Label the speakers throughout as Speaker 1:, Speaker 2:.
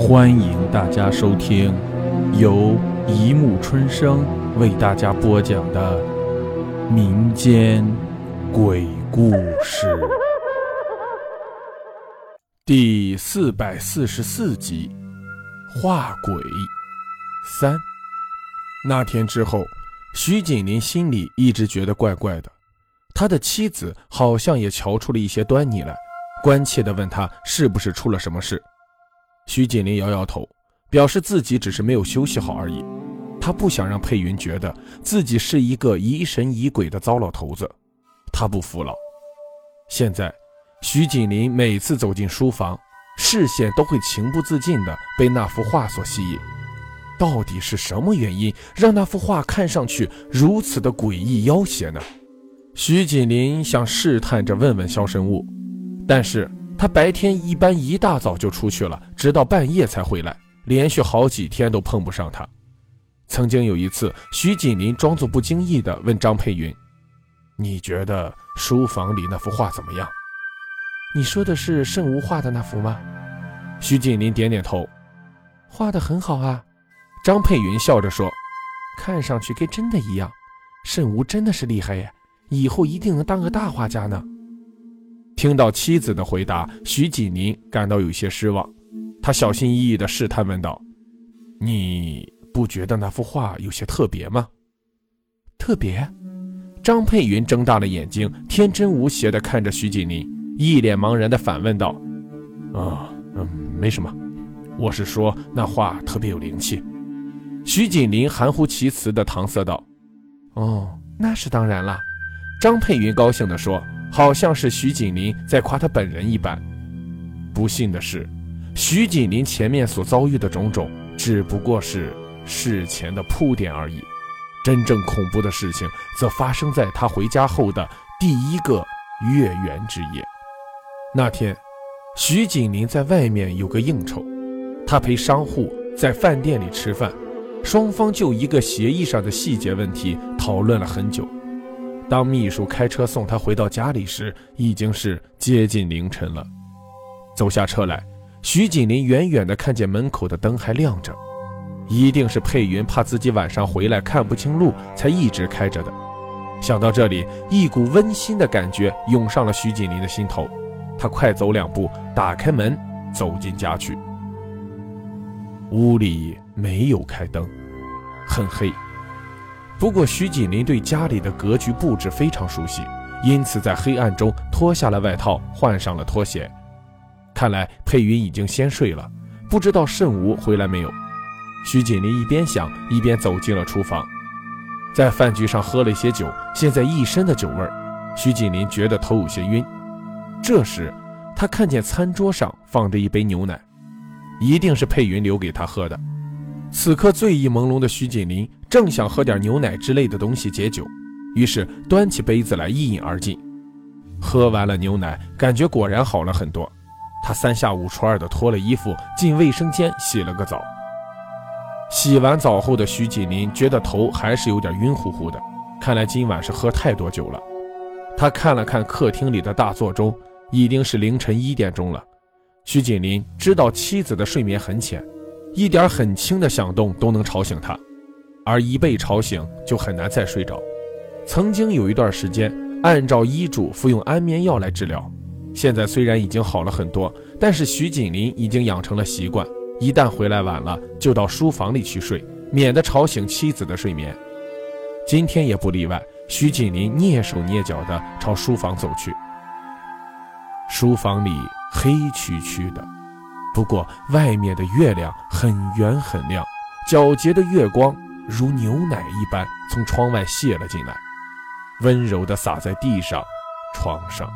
Speaker 1: 欢迎大家收听由一木春生为大家播讲的民间鬼故事第四百四十四集《画鬼三》。那天之后，徐锦林心里一直觉得怪怪的，他的妻子好像也瞧出了一些端倪来，关切地问他是不是出了什么事。徐锦林摇摇头，表示自己只是没有休息好而已。他不想让佩云觉得自己是一个疑神疑鬼的糟老头子，他不服老。现在，徐锦林每次走进书房，视线都会情不自禁地被那幅画所吸引。到底是什么原因让那幅画看上去如此的诡异妖邪呢？徐锦林想试探着问问肖神物，但是。他白天一般一大早就出去了，直到半夜才回来，连续好几天都碰不上他。曾经有一次，徐锦林装作不经意地问张佩云：“你觉得书房里那幅画怎么样？”“你说的是圣无画的那幅吗？”徐锦林点点头：“画的很好啊。”张佩云笑着说：“看上去跟真的一样，圣无真的是厉害耶，以后一定能当个大画家呢。”听到妻子的回答，徐锦林感到有些失望。他小心翼翼地试探问道：“你不觉得那幅画有些特别吗？”特别？张佩云睁大了眼睛，天真无邪地看着徐锦林，一脸茫然地反问道：“啊，嗯，没什么，我是说那画特别有灵气。”徐锦林含糊其辞地搪塞道：“哦，那是当然了。”张佩云高兴地说。好像是徐锦林在夸他本人一般。不幸的是，徐锦林前面所遭遇的种种只不过是事前的铺垫而已，真正恐怖的事情则发生在他回家后的第一个月圆之夜。那天，徐锦林在外面有个应酬，他陪商户在饭店里吃饭，双方就一个协议上的细节问题讨论了很久。当秘书开车送他回到家里时，已经是接近凌晨了。走下车来，徐锦林远远地看见门口的灯还亮着，一定是佩云怕自己晚上回来看不清路，才一直开着的。想到这里，一股温馨的感觉涌上了徐锦林的心头。他快走两步，打开门，走进家去。屋里没有开灯，很黑。不过，徐锦林对家里的格局布置非常熟悉，因此在黑暗中脱下了外套，换上了拖鞋。看来佩云已经先睡了，不知道慎吾回来没有。徐锦林一边想，一边走进了厨房，在饭局上喝了一些酒，现在一身的酒味儿，徐锦林觉得头有些晕。这时，他看见餐桌上放着一杯牛奶，一定是佩云留给他喝的。此刻醉意朦胧的徐锦林正想喝点牛奶之类的东西解酒，于是端起杯子来一饮而尽。喝完了牛奶，感觉果然好了很多。他三下五除二的脱了衣服，进卫生间洗了个澡。洗完澡后的徐锦林觉得头还是有点晕乎乎的，看来今晚是喝太多酒了。他看了看客厅里的大座钟，已经是凌晨一点钟了。徐锦林知道妻子的睡眠很浅。一点很轻的响动都能吵醒他，而一被吵醒就很难再睡着。曾经有一段时间，按照医嘱服用安眠药来治疗，现在虽然已经好了很多，但是徐锦林已经养成了习惯，一旦回来晚了，就到书房里去睡，免得吵醒妻子的睡眠。今天也不例外，徐锦林蹑手蹑脚地朝书房走去。书房里黑黢黢的。不过，外面的月亮很圆很亮，皎洁的月光如牛奶一般从窗外泄了进来，温柔地洒在地上、床上。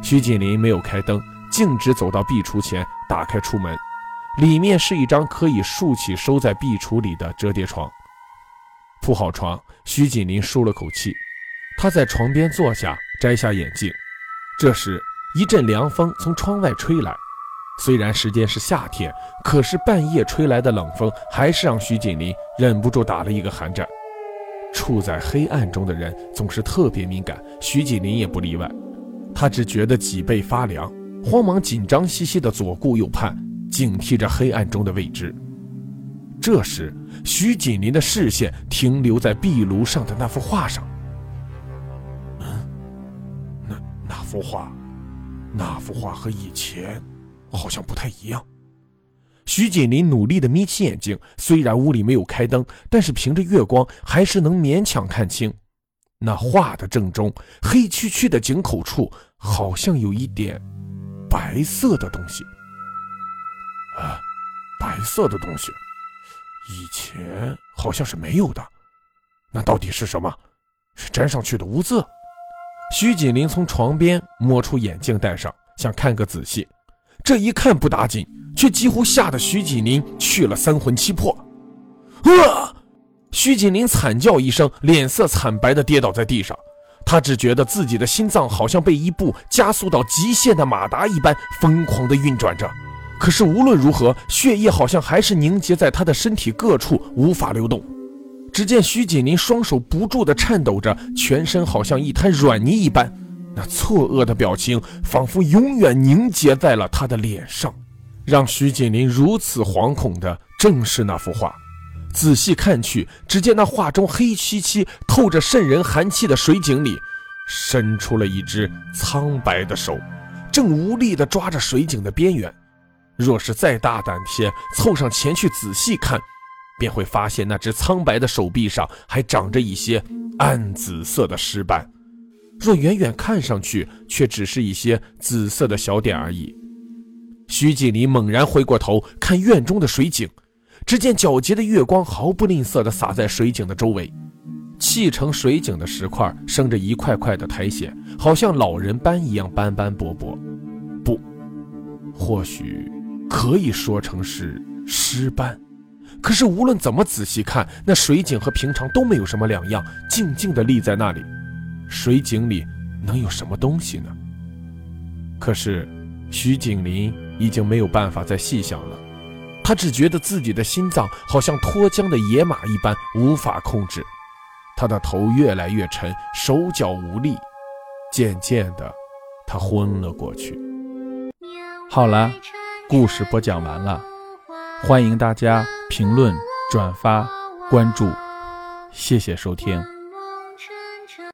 Speaker 1: 徐锦林没有开灯，径直走到壁橱前，打开出门，里面是一张可以竖起收在壁橱里的折叠床。铺好床，徐锦林舒了口气，他在床边坐下，摘下眼镜。这时，一阵凉风从窗外吹来。虽然时间是夏天，可是半夜吹来的冷风还是让徐锦林忍不住打了一个寒战。处在黑暗中的人总是特别敏感，徐锦林也不例外。他只觉得脊背发凉，慌忙紧张兮兮的左顾右盼，警惕着黑暗中的未知。这时，徐锦林的视线停留在壁炉上的那幅画上。嗯，那那幅画，那幅画和以前好像不太一样。徐锦林努力的眯起眼睛，虽然屋里没有开灯，但是凭着月光还是能勉强看清。那画的正中，黑黢黢的井口处，好像有一点白色的东西。啊，白色的东西，以前好像是没有的。那到底是什么？是粘上去的污渍？徐锦林从床边摸出眼镜戴上，想看个仔细。这一看不打紧，却几乎吓得徐锦林去了三魂七魄。啊！徐锦林惨叫一声，脸色惨白的跌倒在地上。他只觉得自己的心脏好像被一部加速到极限的马达一般疯狂的运转着。可是无论如何，血液好像还是凝结在他的身体各处，无法流动。只见徐锦林双手不住地颤抖着，全身好像一滩软泥一般。那错愕的表情仿佛永远凝结在了他的脸上，让徐锦林如此惶恐的正是那幅画。仔细看去，只见那画中黑漆漆、透着渗人寒气的水井里，伸出了一只苍白的手，正无力地抓着水井的边缘。若是再大胆些，凑上前去仔细看，便会发现那只苍白的手臂上还长着一些暗紫色的尸斑。若远远看上去，却只是一些紫色的小点而已。徐锦林猛然回过头看院中的水井，只见皎洁的月光毫不吝啬地洒在水井的周围，砌成水井的石块生着一块块的苔藓，好像老人斑一样斑斑驳驳。不，或许可以说成是尸斑。可是无论怎么仔细看，那水井和平常都没有什么两样，静静地立在那里。水井里能有什么东西呢？可是徐景林已经没有办法再细想了，他只觉得自己的心脏好像脱缰的野马一般无法控制，他的头越来越沉，手脚无力，渐渐的，他昏了过去。
Speaker 2: 好了，故事播讲完了，欢迎大家评论、转发、关注，谢谢收听。